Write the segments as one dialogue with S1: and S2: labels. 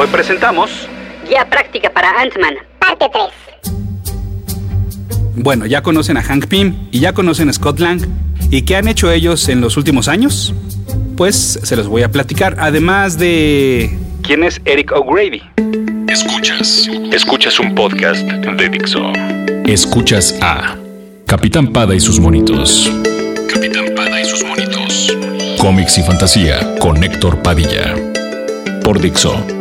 S1: Hoy presentamos...
S2: Guía práctica para Ant-Man, parte 3.
S1: Bueno, ya conocen a Hank Pym y ya conocen a Scott Lang. ¿Y qué han hecho ellos en los últimos años? Pues se los voy a platicar, además de... ¿Quién es Eric O'Grady?
S3: Escuchas. Escuchas un podcast de Dixo. Escuchas a Capitán Pada y sus monitos. Capitán Pada y sus monitos. Cómics y fantasía con Héctor Padilla. Por Dixo.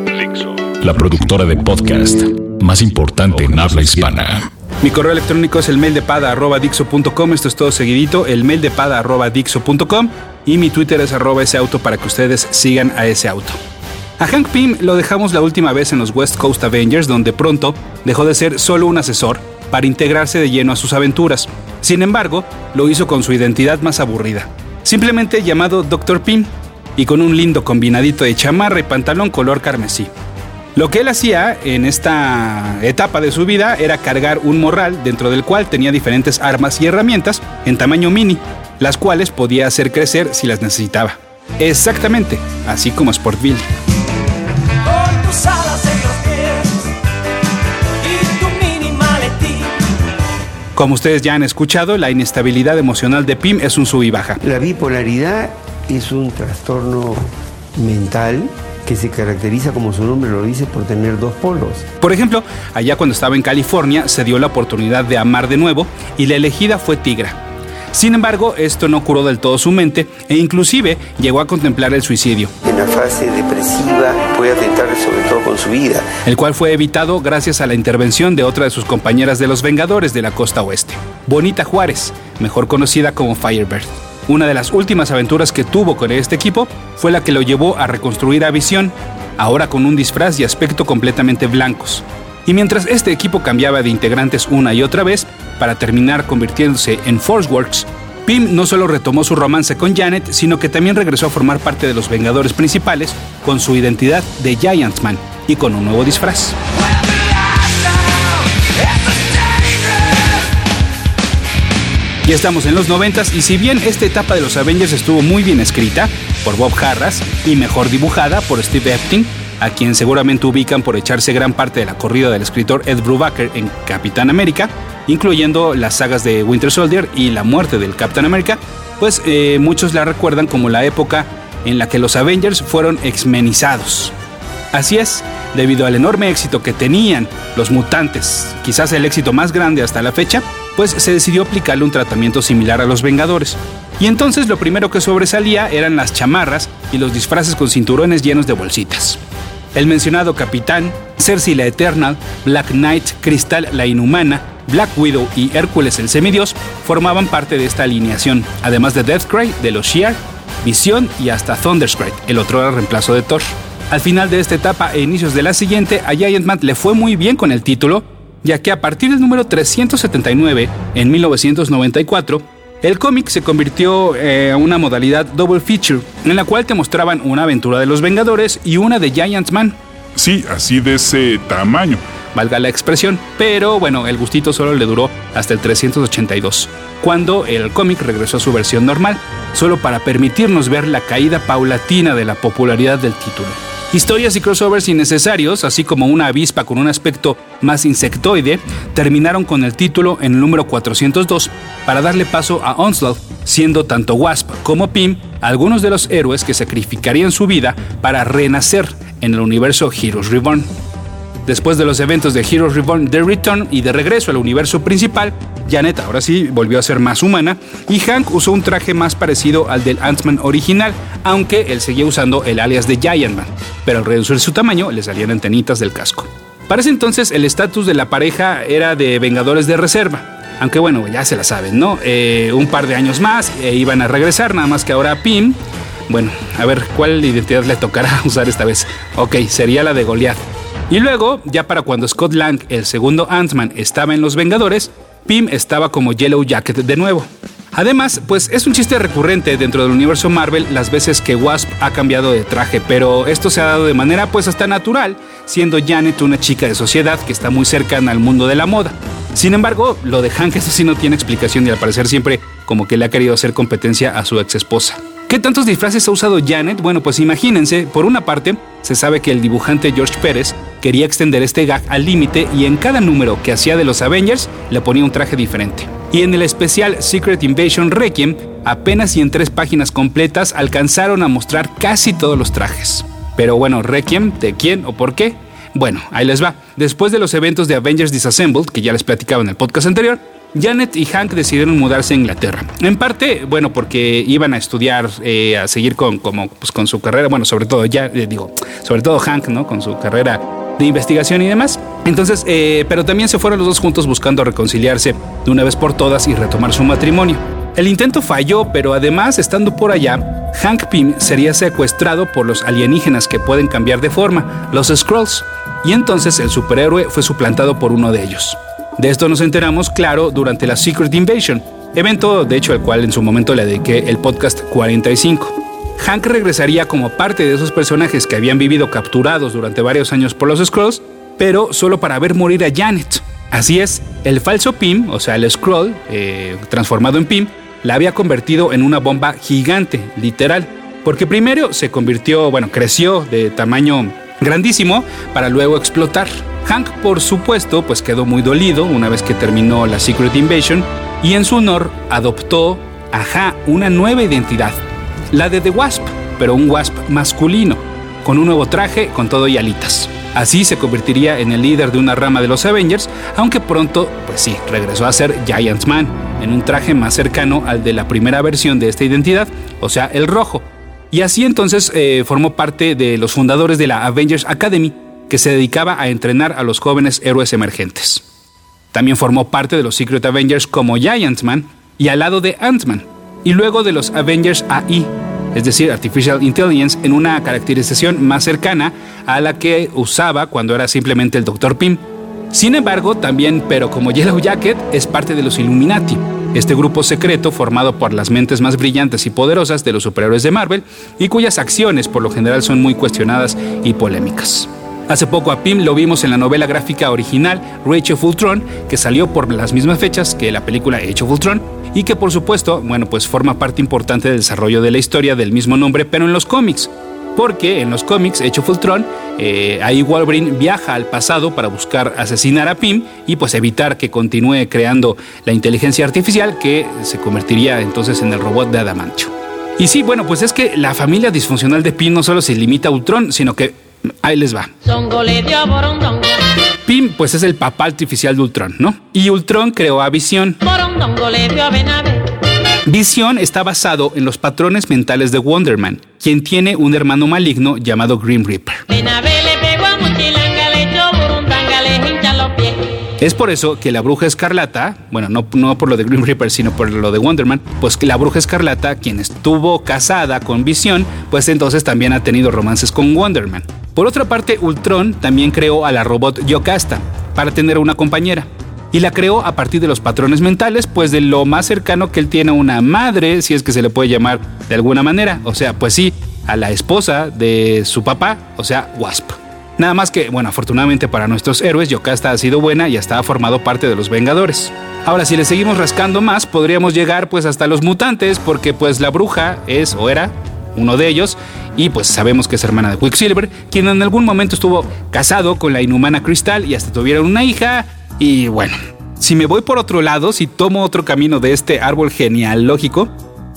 S3: La productora de podcast más importante en habla hispana.
S1: Mi correo electrónico es el mail Esto es todo seguidito, el mail Y mi Twitter es arroba ese para que ustedes sigan a ese auto. A Hank Pym lo dejamos la última vez en los West Coast Avengers, donde pronto dejó de ser solo un asesor para integrarse de lleno a sus aventuras. Sin embargo, lo hizo con su identidad más aburrida, simplemente llamado Dr. Pym, y con un lindo combinadito de chamarra y pantalón color carmesí. Lo que él hacía en esta etapa de su vida era cargar un morral dentro del cual tenía diferentes armas y herramientas en tamaño mini, las cuales podía hacer crecer si las necesitaba. Exactamente, así como Sportville. Como ustedes ya han escuchado, la inestabilidad emocional de Pim es un sub y baja.
S4: La bipolaridad es un trastorno mental que se caracteriza, como su nombre lo dice, por tener dos polos.
S1: Por ejemplo, allá cuando estaba en California se dio la oportunidad de amar de nuevo y la elegida fue Tigra. Sin embargo, esto no curó del todo su mente e inclusive llegó a contemplar el suicidio.
S4: En la fase depresiva puede atentar sobre todo con su vida.
S1: El cual fue evitado gracias a la intervención de otra de sus compañeras de los Vengadores de la costa oeste, Bonita Juárez, mejor conocida como Firebird. Una de las últimas aventuras que tuvo con este equipo fue la que lo llevó a reconstruir a Visión, ahora con un disfraz y aspecto completamente blancos. Y mientras este equipo cambiaba de integrantes una y otra vez, para terminar convirtiéndose en Forceworks, Pym no solo retomó su romance con Janet, sino que también regresó a formar parte de los Vengadores principales con su identidad de Giant Man y con un nuevo disfraz. Ya estamos en los 90 y si bien esta etapa de los Avengers estuvo muy bien escrita por Bob Harras y mejor dibujada por Steve Epting, a quien seguramente ubican por echarse gran parte de la corrida del escritor Ed Brubaker en Capitán América, incluyendo las sagas de Winter Soldier y la muerte del Capitán América, pues eh, muchos la recuerdan como la época en la que los Avengers fueron exmenizados. Así es, debido al enorme éxito que tenían los mutantes, quizás el éxito más grande hasta la fecha, pues se decidió aplicarle un tratamiento similar a los Vengadores. Y entonces lo primero que sobresalía eran las chamarras y los disfraces con cinturones llenos de bolsitas. El mencionado Capitán, Cersei la Eternal, Black Knight, Cristal la Inhumana, Black Widow y Hércules el Semidios formaban parte de esta alineación, además de Deathcry, de los Shear, Visión y hasta Thunderstrike, el otro reemplazo de Thor. Al final de esta etapa e inicios de la siguiente, a Giant Man le fue muy bien con el título, ya que a partir del número 379, en 1994, el cómic se convirtió en una modalidad double feature, en la cual te mostraban una aventura de los Vengadores y una de Giant Man.
S5: Sí, así de ese tamaño.
S1: Valga la expresión, pero bueno, el gustito solo le duró hasta el 382, cuando el cómic regresó a su versión normal, solo para permitirnos ver la caída paulatina de la popularidad del título. Historias y crossovers innecesarios, así como una avispa con un aspecto más insectoide, terminaron con el título en el número 402 para darle paso a Onslaught, siendo tanto Wasp como Pym algunos de los héroes que sacrificarían su vida para renacer en el universo Heroes Reborn. Después de los eventos de Heroes Reborn The Return y de regreso al universo principal, Janet ahora sí volvió a ser más humana y Hank usó un traje más parecido al del Ant-Man original, aunque él seguía usando el alias de Giant Man, pero al reducir su tamaño le salían antenitas del casco. Para ese entonces el estatus de la pareja era de Vengadores de Reserva, aunque bueno, ya se la saben, ¿no? Eh, un par de años más e iban a regresar, nada más que ahora Pim. Bueno, a ver, ¿cuál identidad le tocará usar esta vez? Ok, sería la de Goliath. Y luego, ya para cuando Scott Lang, el segundo Ant-Man, estaba en Los Vengadores, Pym estaba como Yellow Jacket de nuevo. Además, pues es un chiste recurrente dentro del universo Marvel las veces que Wasp ha cambiado de traje, pero esto se ha dado de manera pues hasta natural, siendo Janet una chica de sociedad que está muy cercana al mundo de la moda. Sin embargo, lo de Hank eso sí no tiene explicación y al parecer siempre como que le ha querido hacer competencia a su ex esposa. ¿Qué tantos disfraces ha usado Janet? Bueno, pues imagínense, por una parte, se sabe que el dibujante George Pérez quería extender este gag al límite y en cada número que hacía de los Avengers le ponía un traje diferente. Y en el especial Secret Invasion Requiem, apenas y en tres páginas completas alcanzaron a mostrar casi todos los trajes. Pero bueno, Requiem, ¿de quién o por qué? Bueno, ahí les va. Después de los eventos de Avengers Disassembled, que ya les platicaba en el podcast anterior, Janet y Hank decidieron mudarse a Inglaterra. En parte, bueno, porque iban a estudiar, eh, a seguir con, como, pues, con su carrera, bueno, sobre todo ya, eh, digo, sobre todo Hank, ¿no? Con su carrera de investigación y demás. Entonces, eh, pero también se fueron los dos juntos buscando reconciliarse de una vez por todas y retomar su matrimonio. El intento falló, pero además, estando por allá, Hank Pym sería secuestrado por los alienígenas que pueden cambiar de forma, los Skrulls, y entonces el superhéroe fue suplantado por uno de ellos. De esto nos enteramos, claro, durante la Secret Invasion, evento de hecho al cual en su momento le dediqué el podcast 45. Hank regresaría como parte de esos personajes que habían vivido capturados durante varios años por los Skrulls, pero solo para ver morir a Janet. Así es, el falso Pym, o sea, el Skrull, eh, transformado en Pym, la había convertido en una bomba gigante, literal. Porque primero se convirtió, bueno, creció de tamaño grandísimo para luego explotar. Hank, por supuesto, pues quedó muy dolido una vez que terminó la Secret Invasion y en su honor adoptó, ajá, una nueva identidad, la de The Wasp, pero un Wasp masculino, con un nuevo traje, con todo y alitas. Así se convertiría en el líder de una rama de los Avengers, aunque pronto, pues sí, regresó a ser Giant Man, en un traje más cercano al de la primera versión de esta identidad, o sea, el rojo. Y así entonces eh, formó parte de los fundadores de la Avengers Academy, que se dedicaba a entrenar a los jóvenes héroes emergentes. También formó parte de los Secret Avengers como Giant Man y al lado de Ant-Man, y luego de los Avengers AI, es decir, Artificial Intelligence, en una caracterización más cercana a la que usaba cuando era simplemente el Dr. Pym. Sin embargo, también, pero como Yellow Jacket, es parte de los Illuminati, este grupo secreto formado por las mentes más brillantes y poderosas de los superhéroes de Marvel y cuyas acciones por lo general son muy cuestionadas y polémicas. Hace poco a Pym lo vimos en la novela gráfica original Rachel Fultron, que salió por las mismas fechas que la película Age of Ultron y que por supuesto, bueno, pues forma parte importante del desarrollo de la historia del mismo nombre, pero en los cómics. Porque en los cómics Age of Ultron, eh, ahí Wolverine viaja al pasado para buscar asesinar a Pym y pues evitar que continúe creando la inteligencia artificial que se convertiría entonces en el robot de Adamantium. Y sí, bueno, pues es que la familia disfuncional de Pym no solo se limita a Ultron, sino que Ahí les va. Pim, pues es el papá artificial de Ultron, ¿no? Y Ultron creó a Visión. Visión está basado en los patrones mentales de Wonderman, quien tiene un hermano maligno llamado Grim Reaper. Es por eso que la bruja escarlata, bueno, no, no por lo de Grim Reaper, sino por lo de Wonderman, pues que la bruja escarlata, quien estuvo casada con Visión, pues entonces también ha tenido romances con Wonderman. Por otra parte, Ultron también creó a la robot Yocasta para tener una compañera. Y la creó a partir de los patrones mentales, pues de lo más cercano que él tiene a una madre, si es que se le puede llamar de alguna manera. O sea, pues sí, a la esposa de su papá, o sea, Wasp. Nada más que, bueno, afortunadamente para nuestros héroes, Yocasta ha sido buena y hasta ha formado parte de los Vengadores. Ahora, si le seguimos rascando más, podríamos llegar pues hasta los mutantes, porque pues la bruja es o era uno de ellos, y pues sabemos que es hermana de Quicksilver, quien en algún momento estuvo casado con la inhumana Crystal y hasta tuvieron una hija, y bueno, si me voy por otro lado, si tomo otro camino de este árbol genealógico,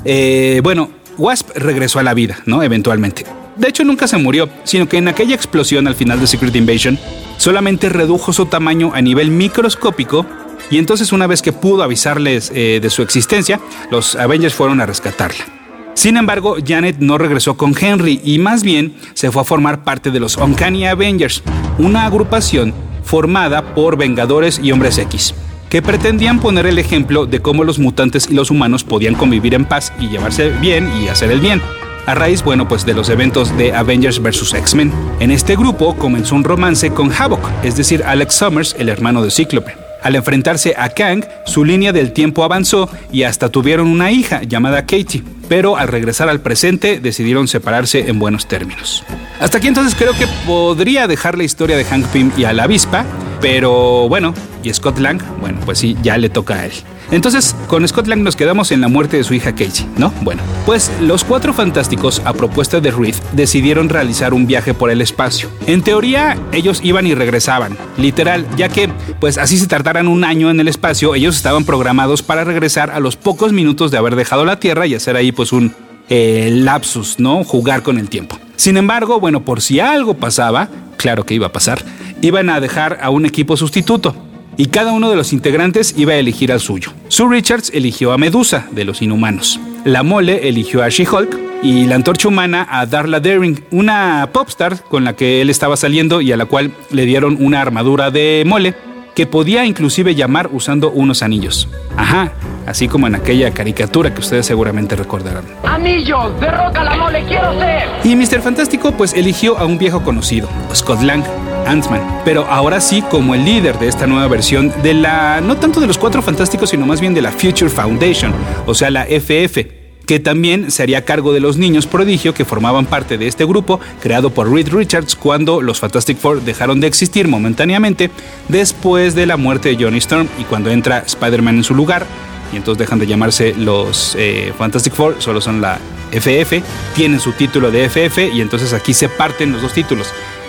S1: eh, bueno, Wasp regresó a la vida, ¿no? Eventualmente. De hecho, nunca se murió, sino que en aquella explosión al final de Secret Invasion, solamente redujo su tamaño a nivel microscópico y entonces una vez que pudo avisarles eh, de su existencia, los Avengers fueron a rescatarla. Sin embargo, Janet no regresó con Henry y más bien se fue a formar parte de los Uncanny Avengers, una agrupación formada por Vengadores y Hombres X, que pretendían poner el ejemplo de cómo los mutantes y los humanos podían convivir en paz y llevarse bien y hacer el bien a raíz, bueno, pues de los eventos de Avengers vs. X-Men. En este grupo comenzó un romance con Havoc, es decir, Alex Summers, el hermano de Cíclope. Al enfrentarse a Kang, su línea del tiempo avanzó y hasta tuvieron una hija llamada Katie, pero al regresar al presente decidieron separarse en buenos términos. Hasta aquí entonces creo que podría dejar la historia de Hank Pym y a la avispa, pero bueno, y Scott Lang, bueno, pues sí, ya le toca a él. Entonces, con Scott Lang nos quedamos en la muerte de su hija Casey, ¿no? Bueno, pues los cuatro fantásticos, a propuesta de Reed, decidieron realizar un viaje por el espacio. En teoría, ellos iban y regresaban, literal, ya que, pues así se tardaran un año en el espacio, ellos estaban programados para regresar a los pocos minutos de haber dejado la Tierra y hacer ahí, pues, un eh, lapsus, ¿no? Jugar con el tiempo. Sin embargo, bueno, por si algo pasaba, claro que iba a pasar, iban a dejar a un equipo sustituto y cada uno de los integrantes iba a elegir al suyo. Sue Richards eligió a Medusa, de los Inhumanos. La Mole eligió a She-Hulk y la Antorcha Humana a Darla Daring, una popstar con la que él estaba saliendo y a la cual le dieron una armadura de mole que podía inclusive llamar usando unos anillos. Ajá, así como en aquella caricatura que ustedes seguramente recordarán.
S6: ¡Anillos! ¡Derroca la mole! ¡Quiero ser!
S1: Y Mr. Fantástico pues eligió a un viejo conocido, Scott Lang, Ant-Man, pero ahora sí como el líder de esta nueva versión de la, no tanto de los Cuatro Fantásticos, sino más bien de la Future Foundation, o sea, la FF que también se haría cargo de los niños prodigio que formaban parte de este grupo creado por Reed Richards cuando los Fantastic Four dejaron de existir momentáneamente después de la muerte de Johnny Storm y cuando entra Spider-Man en su lugar y entonces dejan de llamarse los eh, Fantastic Four, solo son la FF, tienen su título de FF y entonces aquí se parten los dos títulos.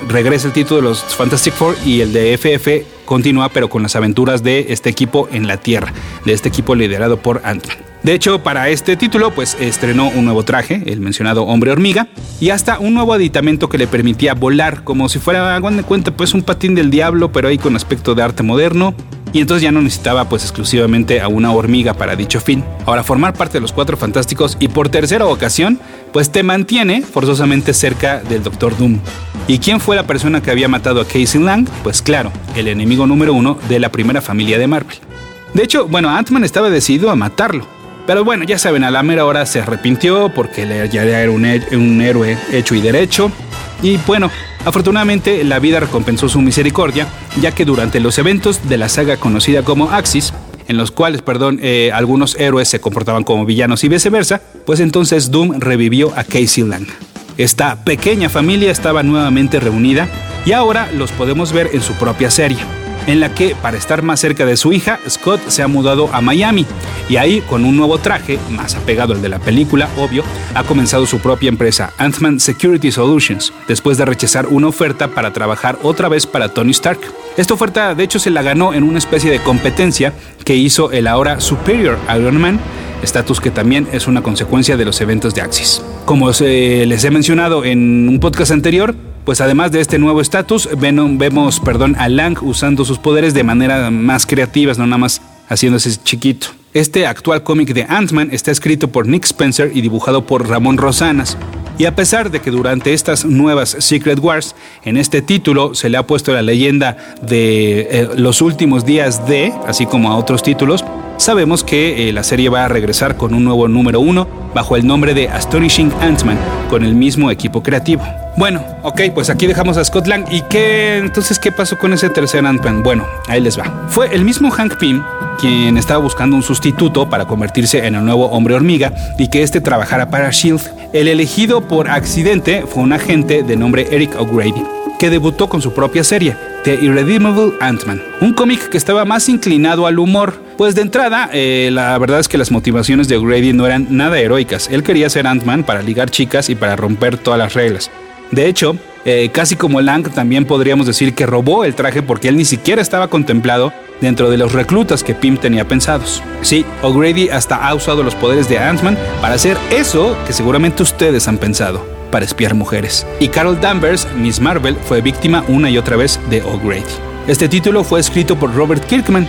S1: Regresa el título de los Fantastic Four y el de FF continúa pero con las aventuras de este equipo en la Tierra, de este equipo liderado por Ant-Man. De hecho, para este título, pues estrenó un nuevo traje, el mencionado hombre hormiga, y hasta un nuevo aditamento que le permitía volar, como si fuera, hagan de cuenta, pues un patín del diablo, pero ahí con aspecto de arte moderno. Y entonces ya no necesitaba pues exclusivamente a una hormiga para dicho fin. Ahora, formar parte de los Cuatro Fantásticos y por tercera ocasión, pues te mantiene forzosamente cerca del Doctor Doom. ¿Y quién fue la persona que había matado a Casey Lang? Pues claro, el enemigo número uno de la primera familia de Marvel. De hecho, bueno, Ant-Man estaba decidido a matarlo, pero bueno, ya saben, a la mera hora se arrepintió porque ya era un, un héroe hecho y derecho. Y bueno, afortunadamente la vida recompensó su misericordia, ya que durante los eventos de la saga conocida como Axis, en los cuales, perdón, eh, algunos héroes se comportaban como villanos y viceversa, pues entonces Doom revivió a Casey Lang. Esta pequeña familia estaba nuevamente reunida y ahora los podemos ver en su propia serie en la que, para estar más cerca de su hija, Scott se ha mudado a Miami y ahí, con un nuevo traje, más apegado al de la película, obvio, ha comenzado su propia empresa, Ant-Man Security Solutions, después de rechazar una oferta para trabajar otra vez para Tony Stark. Esta oferta, de hecho, se la ganó en una especie de competencia que hizo el ahora Superior Iron Man, estatus que también es una consecuencia de los eventos de Axis. Como les he mencionado en un podcast anterior, pues además de este nuevo estatus, vemos perdón, a Lang usando sus poderes de manera más creativas, no nada más haciéndose chiquito. Este actual cómic de Ant-Man está escrito por Nick Spencer y dibujado por Ramón Rosanas. Y a pesar de que durante estas nuevas Secret Wars, en este título se le ha puesto la leyenda de eh, los últimos días de, así como a otros títulos, sabemos que eh, la serie va a regresar con un nuevo número uno bajo el nombre de Astonishing Ant-Man, con el mismo equipo creativo. Bueno, ok, pues aquí dejamos a Scott Lang. ¿Y qué entonces qué pasó con ese tercer Ant-Man? Bueno, ahí les va. Fue el mismo Hank Pym quien estaba buscando un sustituto para convertirse en el nuevo hombre hormiga y que éste trabajara para Shield. El elegido por accidente fue un agente de nombre Eric O'Grady, que debutó con su propia serie, The Irredeemable Ant-Man, un cómic que estaba más inclinado al humor, pues de entrada, eh, la verdad es que las motivaciones de O'Grady no eran nada heroicas. Él quería ser Ant-Man para ligar chicas y para romper todas las reglas. De hecho, eh, casi como Lang, también podríamos decir que robó el traje porque él ni siquiera estaba contemplado dentro de los reclutas que Pym tenía pensados. Sí, O'Grady hasta ha usado los poderes de Ant-Man para hacer eso que seguramente ustedes han pensado, para espiar mujeres. Y Carol Danvers, Miss Marvel, fue víctima una y otra vez de O'Grady. Este título fue escrito por Robert Kirkman,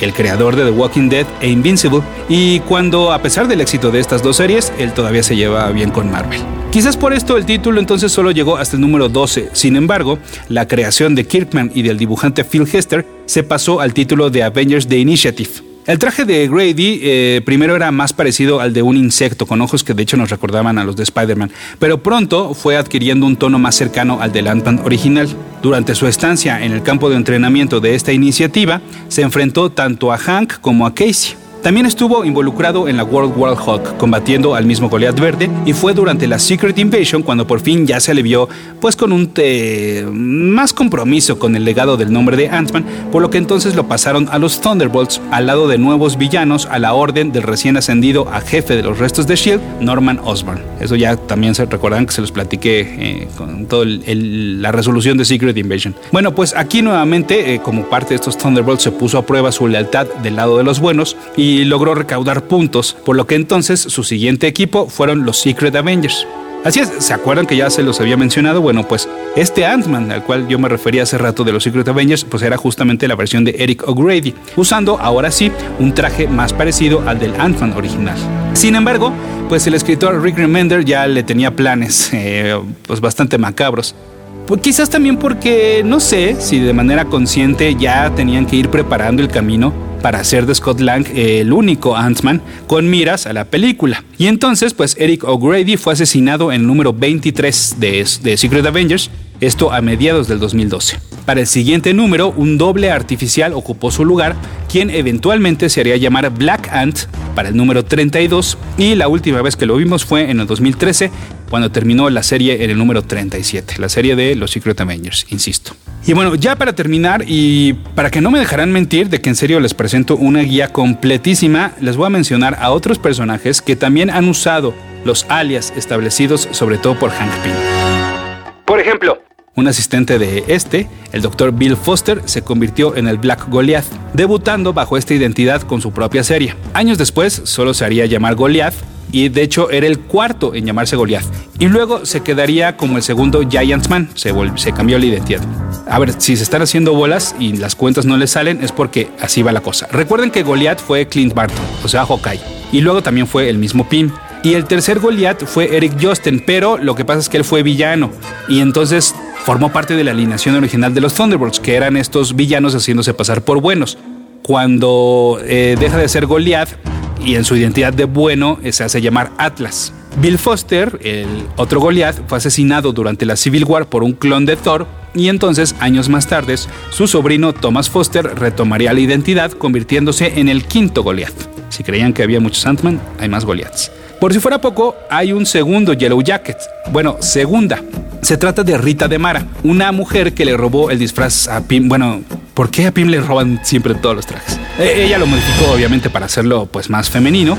S1: el creador de The Walking Dead e Invincible, y cuando, a pesar del éxito de estas dos series, él todavía se lleva bien con Marvel. Quizás por esto el título entonces solo llegó hasta el número 12, sin embargo, la creación de Kirkman y del dibujante Phil Hester se pasó al título de Avengers The Initiative. El traje de Grady eh, primero era más parecido al de un insecto, con ojos que de hecho nos recordaban a los de Spider-Man, pero pronto fue adquiriendo un tono más cercano al del Ant-Man original. Durante su estancia en el campo de entrenamiento de esta iniciativa, se enfrentó tanto a Hank como a Casey. También estuvo involucrado en la World War Hawk, combatiendo al mismo Goliath Verde, y fue durante la Secret Invasion cuando por fin ya se le vio pues con un más compromiso con el legado del nombre de Ant-Man, por lo que entonces lo pasaron a los Thunderbolts al lado de nuevos villanos a la orden del recién ascendido a jefe de los restos de Shield, Norman Osborn. Eso ya también se recuerdan que se los platiqué eh, con toda la resolución de Secret Invasion. Bueno, pues aquí nuevamente, eh, como parte de estos Thunderbolts, se puso a prueba su lealtad del lado de los buenos y logró recaudar puntos, por lo que entonces su siguiente equipo fueron los Secret Avengers. Así es, ¿se acuerdan que ya se los había mencionado? Bueno, pues este Ant-Man, al cual yo me refería hace rato de los Secret Avengers, pues era justamente la versión de Eric O'Grady, usando ahora sí un traje más parecido al del Ant-Man original. Sin embargo, pues el escritor Rick Remender ya le tenía planes eh, pues bastante macabros. Pues quizás también porque no sé si de manera consciente ya tenían que ir preparando el camino para hacer de Scott Lang el único Ant-Man con miras a la película. Y entonces, pues Eric O'Grady fue asesinado en el número 23 de, de Secret Avengers, esto a mediados del 2012. Para el siguiente número, un doble artificial ocupó su lugar, quien eventualmente se haría llamar Black Ant para el número 32 y la última vez que lo vimos fue en el 2013 cuando terminó la serie en el número 37, la serie de los Secret Avengers, insisto. Y bueno, ya para terminar y para que no me dejarán mentir de que en serio les presento una guía completísima, les voy a mencionar a otros personajes que también han usado los alias establecidos sobre todo por Hank Pym. Por ejemplo, un asistente de este, el Dr. Bill Foster, se convirtió en el Black Goliath, debutando bajo esta identidad con su propia serie. Años después, solo se haría llamar Goliath y de hecho era el cuarto en llamarse Goliath. Y luego se quedaría como el segundo Giant Man, se, cambió la identidad. A ver, si se están haciendo bolas y las cuentas no le salen es porque así va la cosa. Recuerden que Goliath fue Clint Barton, o sea, Hawkeye. Y luego también fue el mismo Pym. Y el tercer Goliath fue Eric Josten, pero lo que pasa es que él fue villano. Y entonces formó parte de la alineación original de los Thunderbolts, que eran estos villanos haciéndose pasar por buenos. Cuando eh, deja de ser Goliath y en su identidad de bueno eh, se hace llamar Atlas. Bill Foster, el otro Goliath, fue asesinado durante la Civil War por un clon de Thor y entonces, años más tarde, su sobrino Thomas Foster retomaría la identidad convirtiéndose en el quinto Goliath. Si creían que había muchos Ant-Man, hay más Goliaths. Por si fuera poco, hay un segundo Yellow Jacket. Bueno, segunda, se trata de Rita de Mara, una mujer que le robó el disfraz a Pim. Bueno, ¿por qué a Pim le roban siempre todos los trajes? E, ella lo modificó obviamente para hacerlo pues más femenino.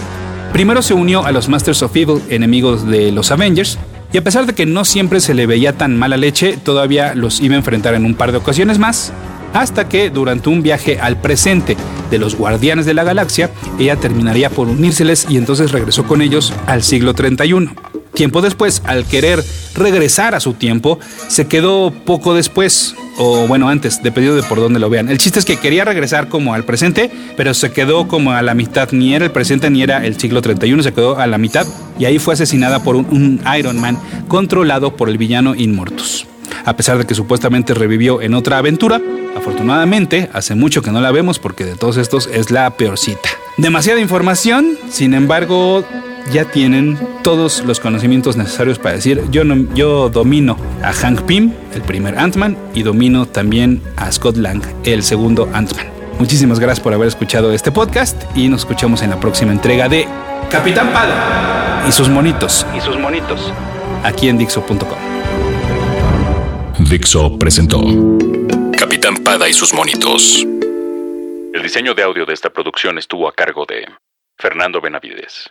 S1: Primero se unió a los Masters of Evil, enemigos de los Avengers, y a pesar de que no siempre se le veía tan mala leche, todavía los iba a enfrentar en un par de ocasiones más, hasta que durante un viaje al presente de los Guardianes de la Galaxia, ella terminaría por unírseles y entonces regresó con ellos al siglo 31. Tiempo después, al querer regresar a su tiempo, se quedó poco después, o bueno, antes, dependiendo de por dónde lo vean. El chiste es que quería regresar como al presente, pero se quedó como a la mitad, ni era el presente ni era el siglo 31, se quedó a la mitad y ahí fue asesinada por un, un Iron Man controlado por el villano Inmortus. A pesar de que supuestamente revivió en otra aventura, afortunadamente hace mucho que no la vemos porque de todos estos es la peorcita. Demasiada información, sin embargo, ya tienen todos los conocimientos necesarios para decir yo, no, yo domino a Hank Pym, el primer Ant-Man, y domino también a Scott Lang, el segundo Ant-Man. Muchísimas gracias por haber escuchado este podcast y nos escuchamos en la próxima entrega de Capitán Pada y sus monitos. Y sus monitos. Aquí en Dixo.com.
S3: Dixo presentó Capitán Pada y sus monitos. El diseño de audio de esta producción estuvo a cargo de Fernando Benavides.